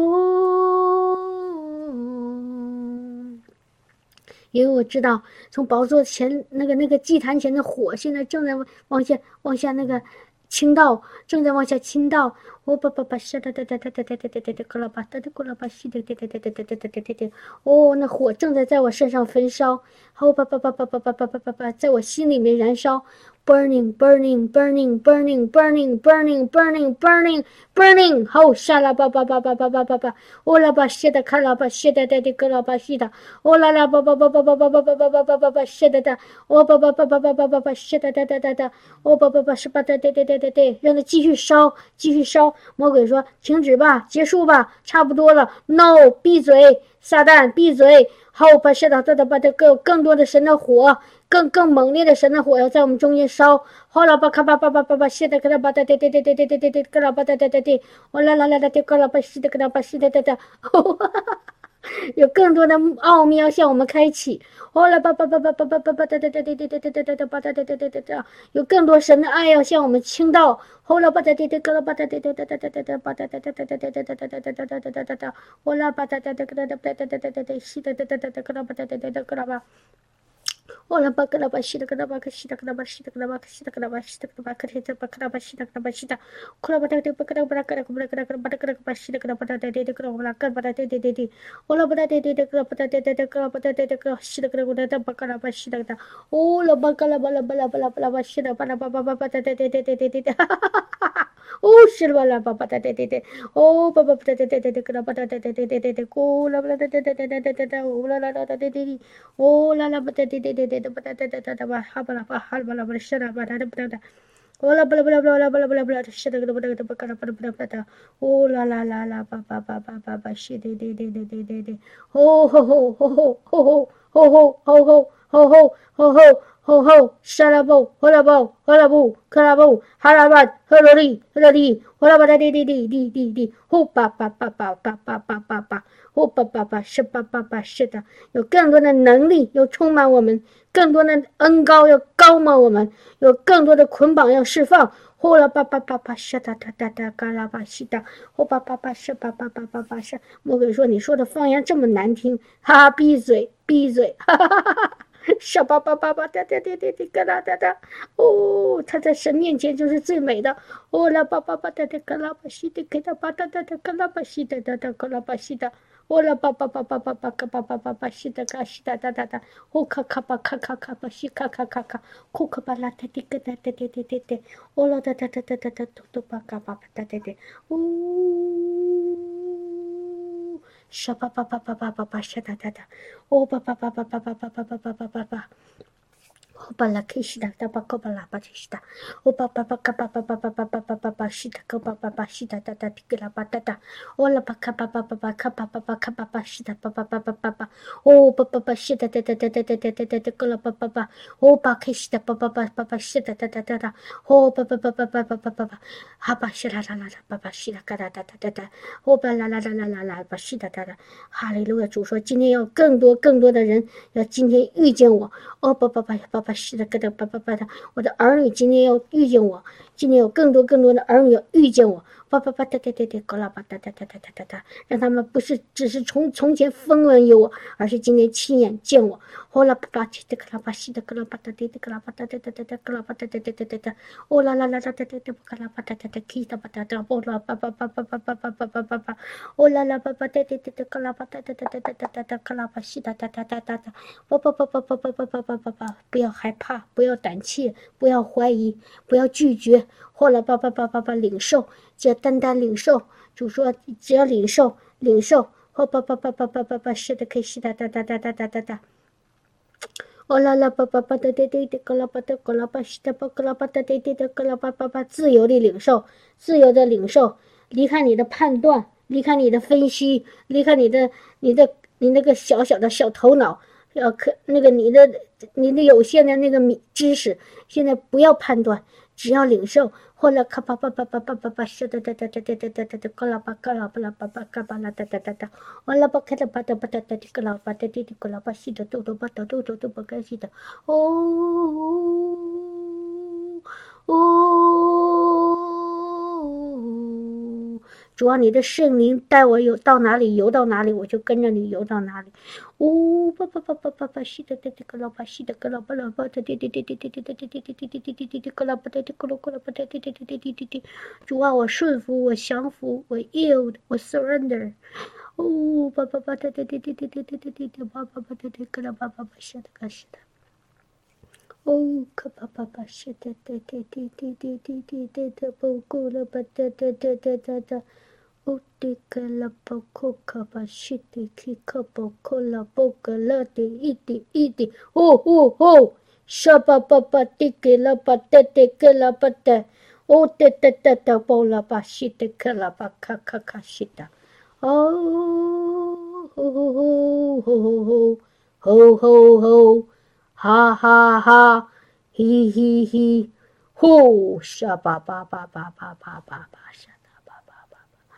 因为我知道，从宝座前那个那个祭坛前的火，现在正在往下往下那个倾倒，正在往下倾倒。我叭叭叭，哒哒哒哒哒哒哒哒哒哒，咕啦吧，哒哒咕啦吧，西哒哒哒哒哒哒哒哒哒哒。哦，那火正在在我身上焚烧，好叭叭叭叭叭叭叭叭叭叭，在我心里面燃烧。Burning, burning, burning, burning, burning, burning, burning, burning, burning. 好，沙拉巴巴巴巴巴巴巴巴，哦啦巴西的卡拉巴西的的的格拉巴西的，哦啦啦巴巴巴巴巴巴巴巴巴巴巴巴巴西的的，哦巴巴巴巴巴巴巴巴西的的的的的，哦巴巴巴是巴的对对对对对，让它继续烧，继续烧。魔鬼说：“停止吧，结束吧，差不多了。”No，闭嘴，撒旦，闭嘴。好，把神的、的、把的更更多的神的火，更更猛烈的神的火要在我们中间烧。好了，把卡巴巴巴巴巴，现在给他把的对对对对对对对对，给他把的对对对，我来来来来，对，给他把西的给他把西的哒哒，有更多的奥秘要向我们开启。好了，把把把把把把把把对对对对对对对对对对，把对对对对对对，有更多神的爱要向我们倾倒。好了，把对对对，给他把对对对对对对对对，把对对对对对对对对对对对对对对对对，好了，把对对对给他的对对对对对对，西的对对对对，给他把对对对对给他把。哦啦巴格拉巴西的格拉巴克西的格拉巴西的格拉巴克西的格拉巴西的格拉巴克西的巴克拉巴西的格拉巴西的，克拉巴的的巴格拉巴拉格拉格拉格拉格拉巴的格拉巴西的格拉巴的的的格拉巴拉格巴的的的的的，哦啦巴的的的的格拉巴 Ola bakara bashira kana bakashira kana bashira kana bakashira kana bashira kana bakashira bakara bashira kana bashira kula bada de bakara bakara kana bakara kana bakara kana bashira kana bada de de kana bakara bada de de de ola bada de de de kana bada de de de kana bada de de kana bashira kana bada de bakara bashira kana ola bakala bala bala bala bala bashira bala bala bala bada de de de de de Oh, shirwala papa tete tete. Oh, papa tete tete tete. Kenapa tete tete tete tete? Oh, la la tete tete tete tete. Oh, la la tete tete. Oh, la la tete tete. 啦啦吧哒哒哒哒哒哒吧哒哒哒哒哒吧，哈巴拉巴哈巴拉巴是啦吧哒哒哒哒，哦啦巴拉巴拉巴拉巴拉巴拉巴拉，是的个哒吼吼。沙拉布，呼拉布，呼拉布，克拉布，哈拉巴，赫罗里，赫罗里，呼拉巴哒滴滴滴滴滴滴，呼巴巴巴巴巴巴巴巴巴，呼巴巴巴是巴巴巴是的，有更多的能力要充满我们，更多的恩高要高满我们，有更多的捆绑要释放，呼啦巴巴巴巴是哒哒哒哒嘎啦巴西哒，呼巴巴巴是巴巴巴巴巴是，魔鬼说你说的方言这么难听，哈哈，闭嘴，闭嘴，哈哈哈哈哈。小巴巴巴巴哒哒哒哒哒嘎啦哒哒，哦，他在神面前就是最美的。哦啦巴巴巴哒哒咯啦巴西的给他巴哒哒哒咯啦巴西的哒哒咯啦巴西的。哦啦巴巴巴巴巴巴嘎巴巴巴巴西的嘎西哒哒哒哒。哦咔咔巴咔咔咔巴西咔咔咔咔，库克巴拉哒哒嘎哒哒哒哒哒哒。哦啦哒哒哒哒哒哒嘟嘟巴嘎巴巴哒哒哒。呜。沙巴巴巴巴巴巴巴沙哒哒哒，哦巴巴巴巴巴巴巴巴巴巴巴巴巴。哦巴拉克西达达巴科巴拉巴西达，哦巴巴巴卡巴巴巴巴巴巴巴巴巴西达科巴巴巴西达达达提格拉巴达达，哦拉巴卡巴巴巴巴卡巴巴巴卡巴巴西达巴巴巴巴巴巴，哦巴巴巴西达达达达达达达达达达格拉巴巴巴，哦巴克西达巴巴巴巴巴西达达达达达，哦巴巴巴巴巴巴巴巴巴，哈巴西啦啦啦啦巴巴西啦嘎哒哒哒哒哒，哦巴拉啦啦啦啦啦巴西哒哒哒，哈利路亚主说今天要更多更多的人要今天遇见我，哦巴巴巴巴巴。是的，疙瘩叭叭叭的，我的儿女今天要遇见我，今天有更多更多的儿女要遇见我。叭叭叭哒哒哒哒，嘎啦叭哒哒哒哒哒哒哒，让他们不是只是从从前风闻有我，而是今天亲眼见我。呼啦叭叭叽的，嘎啦叭西的，嘎啦叭哒哒哒，嘎啦叭哒哒哒哒哒，嘎啦叭哒哒哒哒哒哒，呼啦啦啦哒哒哒哒，嘎啦叭哒哒哒，叽哒叭哒哒，呼啦叭叭叭叭叭叭叭叭叭叭叭，呼啦啦叭叭哒哒哒哒，嘎啦叭哒哒哒哒哒哒哒哒，嘎啦叭西哒哒哒哒哒。哒，叭叭叭叭叭叭叭叭叭叭叭，不要害怕，不要胆怯，不要怀疑，不要拒绝，呼啦叭叭叭叭叭领受，只要单单领受，就说只要领受，领受，叭叭叭叭叭叭叭，是的，可以是哒哒哒哒哒哒哒哒，哦啦啦叭叭叭哒哒哒哒，咯啦叭哒咯啦叭，是哒咯啦叭哒哒哒哒格啦叭叭叭，自由的领受，自由的领受，离开你的判断，离开你的分析，离开你的你的你那个小小的、小头脑，要可那个你的你的有限的那个知识，现在不要判断。只要领受。呼啦咔吧吧吧吧吧吧吧，哒哒哒哒哒哒哒哒哒，嘎啦吧嘎啦吧啦吧吧嘎吧啦哒哒哒哒，完了吧开了吧哒吧哒哒的，嘎啦吧哒哒的，嘎啦吧西的，嘟嘟吧嘟嘟嘟嘟吧该西的，哦哦。主啊，你的圣灵带我游到哪里游到哪里，我就跟着你游到哪里。呜叭叭叭叭叭叭，西的的的，个老巴西的个老巴老巴的的的的的的的的的的的的的的的的个老巴的的个老个老巴的的的的的的的的。主啊，我顺服，我降服，我 yield，我 surrender。呜叭叭叭的的的的的的的的的的叭叭叭的的个老巴巴巴西的个西的。哦，可叭叭叭西的的的的的的的的的的不够了吧的的的的的的。乌迪格拉布库卡巴西迪基卡布库拉布格拉迪伊迪伊迪，哦哦哦，沙巴巴巴迪格拉巴迪迪格拉巴迪，哦迪迪迪迪布拉巴西迪格拉巴卡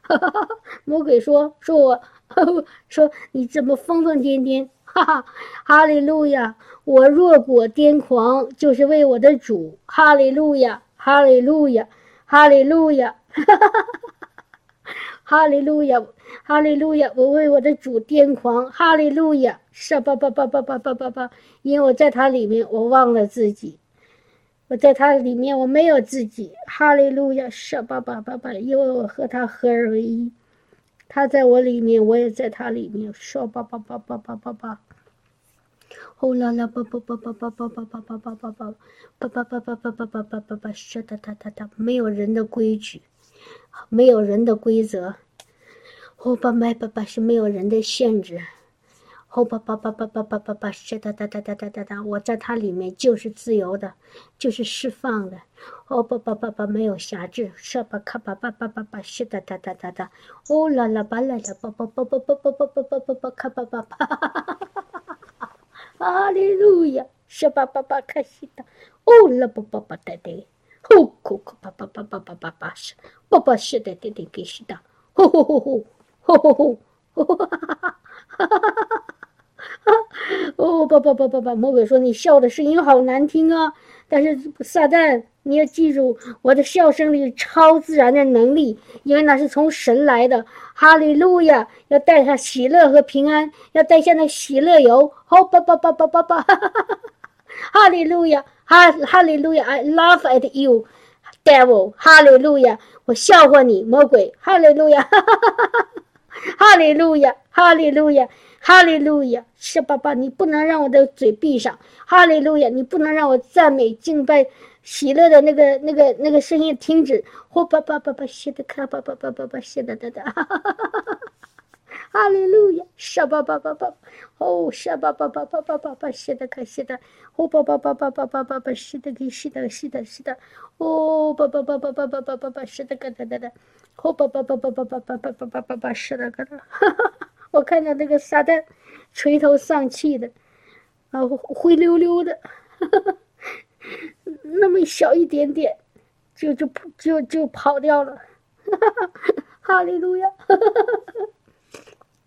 哈哈哈，哈！魔鬼说：“说我，说你怎么疯疯癫癫？哈哈！哈利路亚！我若果癫狂，就是为我的主。哈利路亚！哈利路亚！哈利路亚！哈哈哈哈哈！哈利路亚！哈利路亚！我为我的主癫狂。哈利路亚！是吧吧吧吧吧吧吧吧！因为我在他里面，我忘了自己。”我在他里面，我没有自己。哈利路亚，舍巴巴巴巴，因为我和他合而为一。他在我里面，我也在他里面。说巴巴巴巴巴巴巴。呼啦啦，巴巴巴巴巴巴巴巴巴巴巴巴，巴巴巴巴巴巴巴巴巴巴，是哒哒哒哒，没有人的规矩，没有人的规则。呼巴麦巴巴是没有人的限制。哦吧吧吧吧吧吧吧吧，是哒哒哒哒哒哒哒，我在它里面就是自由的，就是释放的。哦吧吧吧吧，没有辖制。是吧咔吧吧吧吧吧，是哒哒哒哒哒。哦啦啦吧啦啦吧吧吧吧吧吧吧吧吧吧吧咔吧吧吧。哈哈哈哈哈哈！哈利路亚，是吧吧吧开心的。哦啦吧吧吧哒哒。吼哭哭吧吧吧吧吧吧吧是，吧吧是的的的给是的。吼吼吼吼，吼吼吼，哈哈哈哈哈哈哈哈哈。哦，不不不不不，魔鬼说你笑的声音好难听啊！但是撒旦，你要记住，我的笑声里超自然的能力，因为那是从神来的。哈利路亚，要带上喜乐和平安，要带下那喜乐油。好，不不不不不不，哈哈！利路亚，哈哈利路亚，I laugh at you, devil。哈利路亚，我笑话你，魔鬼。哈利路亚，哈哈哈哈！哈利路亚，哈利路亚。哈利路亚，是爸爸，你不能让我的嘴闭上。哈利路亚，你不能让我赞美、敬拜、喜乐的那个、那个、那个声音停止。呼爸爸爸爸，谢的卡，爸爸爸爸爸，谢的哒哒。哈哈！利路亚，是爸爸爸爸，哦，是爸爸爸爸爸爸爸，谢的卡，谢的。呼爸爸爸爸爸爸爸爸，是的给，是的，是的，是的。哦，爸爸爸爸爸爸爸爸，是的个哒哒哒。呼爸爸爸爸爸爸爸爸爸爸爸，是的个哒。哈哈哈。我看到那个撒旦垂头丧气的，啊，灰溜溜的，那么小一点点，就就就就跑掉了，哈利路亚，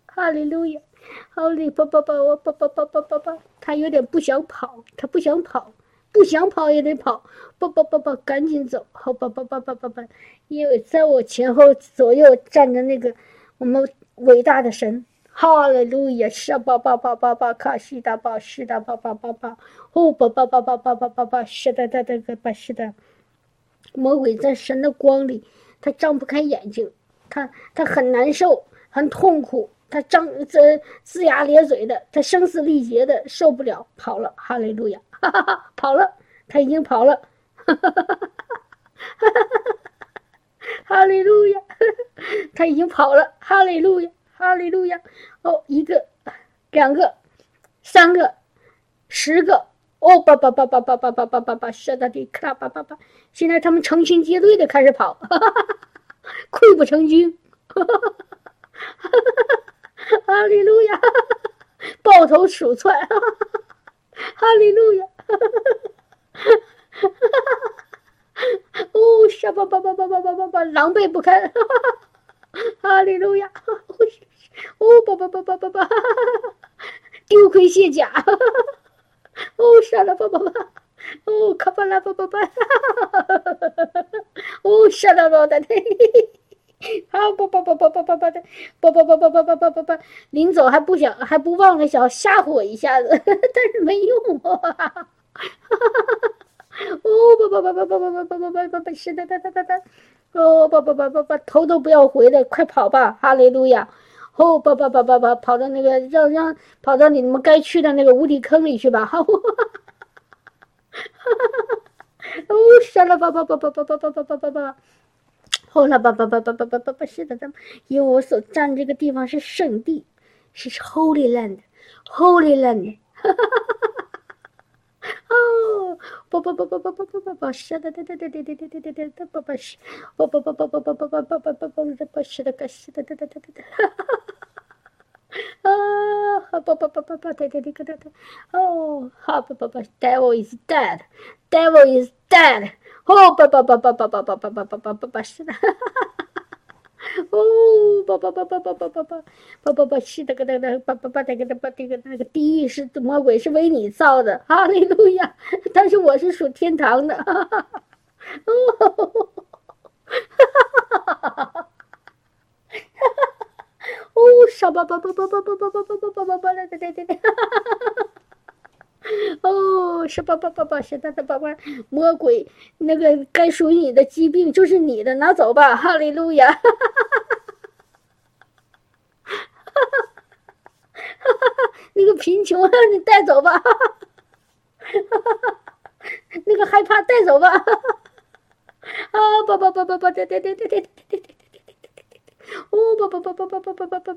哈利路亚，哈利爸爸爸我爸爸爸爸爸爸，他有点不想跑，他不想跑，不不想跑也得跑，不不不不，赶紧走，好吧吧吧吧吧吧，因为在我前后左右站着那个我们伟大的神，哈利路亚，是吧吧吧吧吧，卡西达巴是的巴巴巴巴，哦吧吧吧吧吧吧吧吧，是的的的吧是的，魔鬼在神的光里，他张不开眼睛，他他很难受，很痛苦。他张这龇牙咧嘴的，他声嘶力竭的，受不了，跑了。哈利路亚，哈哈哈，跑了，他已经跑了。哈哈哈哈哈哈！哈利路亚，他已经跑了。哈利路亚，哈利路亚。哦，一个，两个，三个，十个。哦，叭叭叭叭叭叭叭叭叭叭，射到地，咔叭叭叭。现在他们成群结队的开始跑，哈哈哈，溃不成军，哈哈哈哈哈，哈哈哈哈。哈利路亚，抱头鼠窜，哈利路亚，哦，沙巴巴巴巴巴巴巴巴，狼狈不堪，哈 哈利路亚，哦，巴巴巴巴巴巴，丢盔卸甲，哦，沙拉巴巴巴，哦，卡巴拉巴巴巴，哦，沙拉巴的。好，不不不不不不不的，不不不不不不不不不，临走还不想还不忘了想吓唬我一下子，但是没用啊！哈哈哈哈哈！哦不不不不不不不不不不不，是的哒哒哒哒，哦爸爸爸爸爸，头都不要回的，快跑吧！哈利路亚！哦爸爸爸爸爸，跑到那个让让跑到你们该去的那个无底坑里去吧！哈哈哈哈哈哈！哦，杀了吧吧吧吧吧吧吧吧吧吧！后来，叭叭叭叭叭叭叭叭，是的，咱们因为我所站这个地方是圣地，是 Holy Land，Holy Land，哈哈哈哈哈！Oh, devil is dead. Devil is dead. Oh, 哦，叭叭叭叭叭叭叭叭叭叭叭是的个那个叭叭叭那个那个那个那个地狱是魔鬼是为你造的，哈利路亚！但是我是属天堂的，哈哈哈哈！哦，哈哈哈哈哈哈哈，哈哈哈哈！哦，沙叭叭叭叭叭叭叭叭叭叭叭叭叭来来来来来，哈哈哈哈哈！哦，是爸爸爸爸，是他的爸爸，魔鬼，那个该属于你的疾病就是你的，拿走吧，哈利路亚，哈哈哈哈哈哈，那个贫穷你带走吧，哈哈哈哈，那个害怕带走吧，哈哈，啊，爸爸爸爸爸，对对对对对对对对对，哦，爸爸爸爸爸爸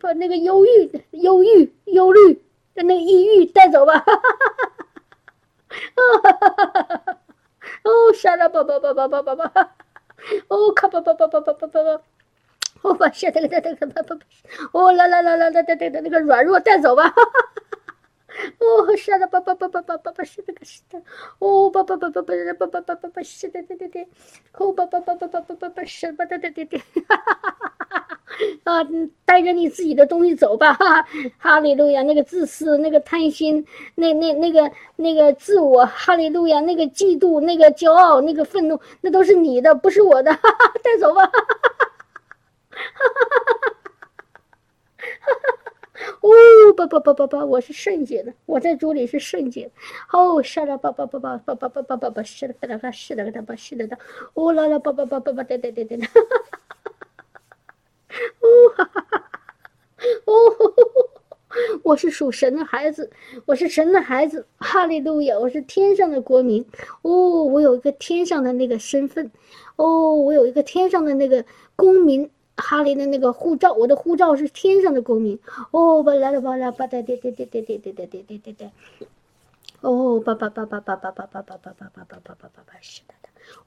爸，那个忧郁、忧郁、忧虑。那个抑郁带走吧，哈哈哈哈哈哈！哦，杀了吧吧吧吧吧吧吧！哦，咔吧吧吧吧吧吧吧吧！我把现在那个那个那个，哦来来来来来来来，那个软弱带走吧，哈哈哈哈！哦，杀了吧吧吧吧吧吧吧，是那个是的，哦，吧吧吧吧吧吧吧吧吧吧，是的对对对，哦，吧吧吧吧吧吧吧吧，是吧对对对，哈哈哈哈！啊，带着你自己的东西走吧，哈，哈利路亚！那个自私，那个贪心，那那那个那个自我，哈利路亚！那个嫉妒，那个骄傲，那个愤怒，那都是你的，不是我的，哈哈，带走吧，哈哈哈哈哈哈哈！哦，不不不不不，我是圣洁的，我在主里是圣洁。哦，是的，叭叭叭叭叭叭叭叭叭叭，是的，是的，是的，是的，是的，哦啦啦，叭叭叭叭叭，对对对对，哈哈哈哈。哦哈哈哈！哦，我是属神的孩子，我是神的孩子，哈利路亚！我是天上的国民，哦，我有一个天上的那个身份，哦，我有一个天上的那个公民，哈利的那个护照，我的护照是天上的公民，哦，巴拉巴拉巴哒哒哒哒哒哒哒哒哒哒哒，哦，巴巴巴巴巴巴巴巴巴巴巴巴巴巴巴巴，是的。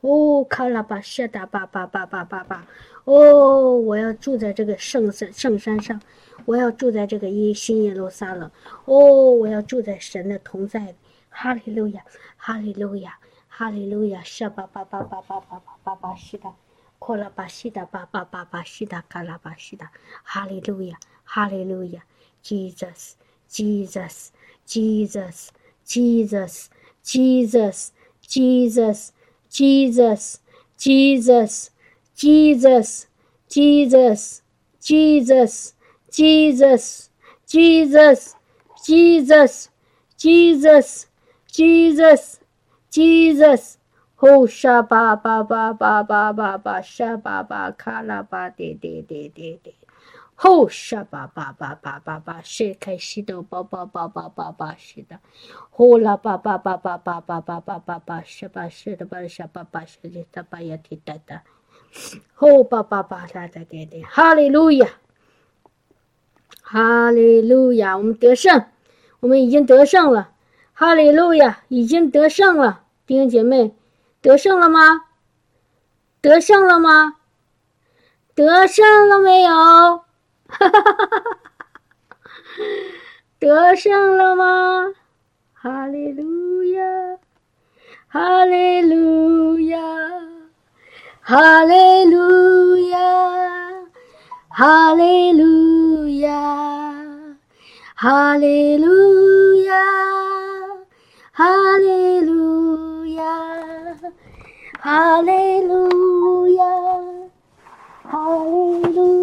哦，卡拉巴舍达巴巴巴巴巴巴，哦，我要住在这个圣山圣山上，我要住在这个耶新耶路撒冷，哦，我要住在神的同在，哈利路亚，哈利路亚，哈利路亚，舍巴巴巴巴巴巴巴巴巴西达，库拉巴西达巴巴巴巴西达卡拉巴西达，哈利路亚，哈利路亚，Jesus，Jesus，Jesus，Jesus，Jesus，Jesus。Jesus, Jesus, Jesus, Jesus, Jesus, Jesus, Jesus, Jesus, Jesus, Jesus, Jesus. Ho sha ba ba ba ba ba ba ba sha ba ba ka la ba de de de de de. 吼沙巴巴巴巴巴巴，谁开心的巴巴巴巴巴巴是的，呼啦巴巴巴巴巴巴巴巴巴巴沙巴沙的巴沙巴巴沙的巴巴呀滴哒哒，吼巴巴巴啦哒哒哒，哈利路亚，哈利路亚，我们得胜，我们已经得胜了，哈利路亚，已经得胜了，弟兄姐妹，得胜了吗？得胜了吗？得胜了没有？哈哈哈哈哈！得胜了吗？哈利路亚，哈利路亚，哈利路亚，哈利路亚，哈利路亚。哈利路亚，哈利路亚，哈利路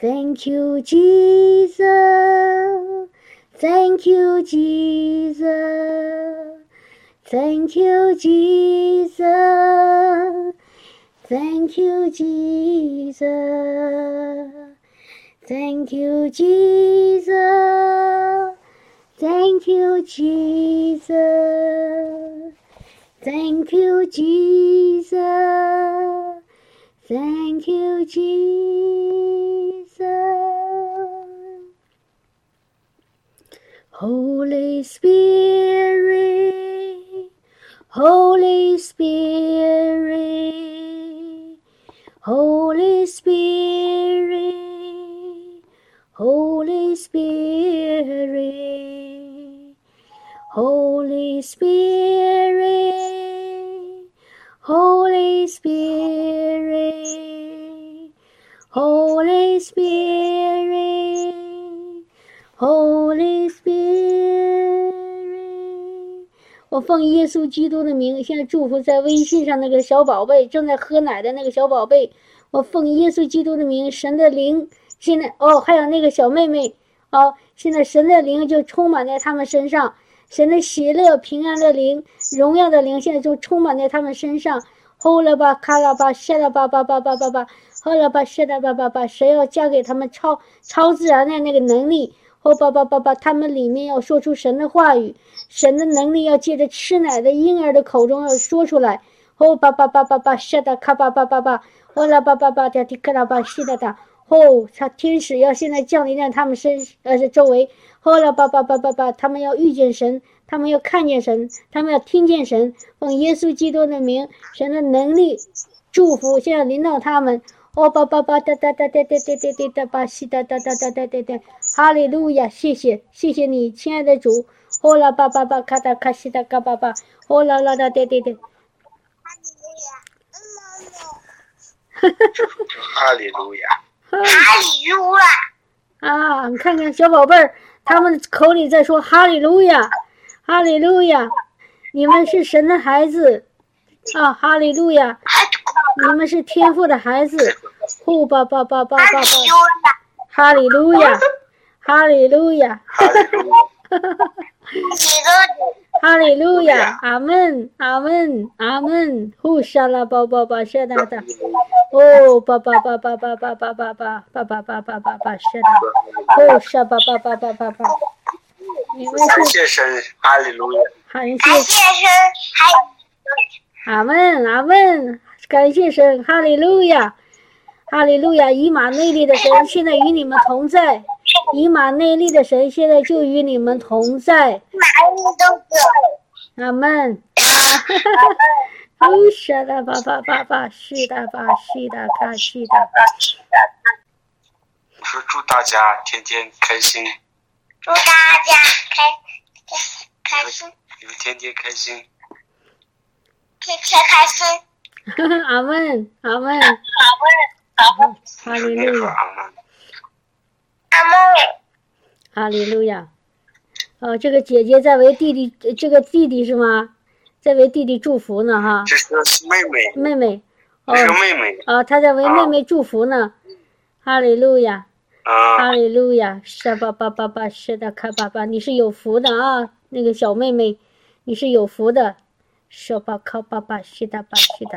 Thank you, Jesus. Thank you, Jesus. Thank you, Jesus. Thank you, Jesus. Thank you, Jesus. Thank you, Jesus. Thank you, Jesus. Thank you, Jesus. Holy Spirit, Holy Spirit, Holy Spirit. Holy Spirit, Holy Spirit, Holy Spirit, Holy Spirit, 我奉耶稣基督的名，现在祝福在微信上那个小宝贝，正在喝奶的那个小宝贝。我奉耶稣基督的名，神的灵。现在哦，还有那个小妹妹哦，现在神的灵就充满在他们身上，神的喜乐、平安的灵、荣耀的灵，现在就充满在他们身上。呼啦吧，卡拉吧，谢啦吧吧吧吧吧吧，呼啦吧，谢啦吧吧吧，谁要加给他们超超自然的那个能力？呼吧吧吧吧，他们里面要说出神的话语，神的能力要借着吃奶的婴儿的口中要说出来。呼吧吧吧吧吧，谢啦卡吧吧吧吧，呼啦吧吧吧，的提克啦吧，谢啦哒。哦，他天使要现在降临在他们身呃周围，后来叭叭叭叭叭，他们要遇见神，他们要看见神，他们要听见神，奉耶稣基督的名，神的能力祝福现在领导他们。哦叭叭叭哒哒哒哒哒哒哒哒哒吧西哒哒哒哒哒哒哒，哈利路亚，谢谢谢谢你，亲爱的主。哦啦叭叭叭咔哒咔西哒嘎叭叭，哦啦啦哒哒哒哒。哈利路亚，哈利路亚。哈利路亚！啊，你看看小宝贝儿，他们口里在说哈利路亚，哈利路亚，你们是神的孩子啊，哈利路亚，你们是天父的孩子，呼吧吧吧吧吧吧，哈利路亚，哈利路亚，哈哈哈哈哈哈。哈利路亚，阿门，阿门，阿门，呼沙拉巴巴巴，谢哒哒，哦，巴巴巴巴巴巴巴巴巴巴巴巴巴巴巴，谢哒，哦，沙巴巴巴巴巴巴，感谢神，哈利路亚，感谢神，阿门，阿门，感谢神，哈利路亚，哈利路亚，以马内利的神 现在与你们同在，以马内利的神现在就与你们同在。阿门。啊，哦，是的，爸爸，爸爸，是的，爸，是的，卡，是的。我说祝大家天天开心，祝大家开开开心，你们天天开心。天天开心。阿门，阿门，阿门，阿门哈利路亚，说阿门。阿利路亚。哦，这个姐姐在为弟弟，呃这个弟弟是吗？在为弟弟祝福呢，哈，这是妹妹，妹妹。哦。这，是妹妹。哦，她在为妹妹祝福呢。哈利路亚，哈啊，利路亚，是吧爸爸爸，是的，看爸爸，你是有福的啊，那个小妹妹，你是有福的，是吧靠爸爸，是的吧，是的。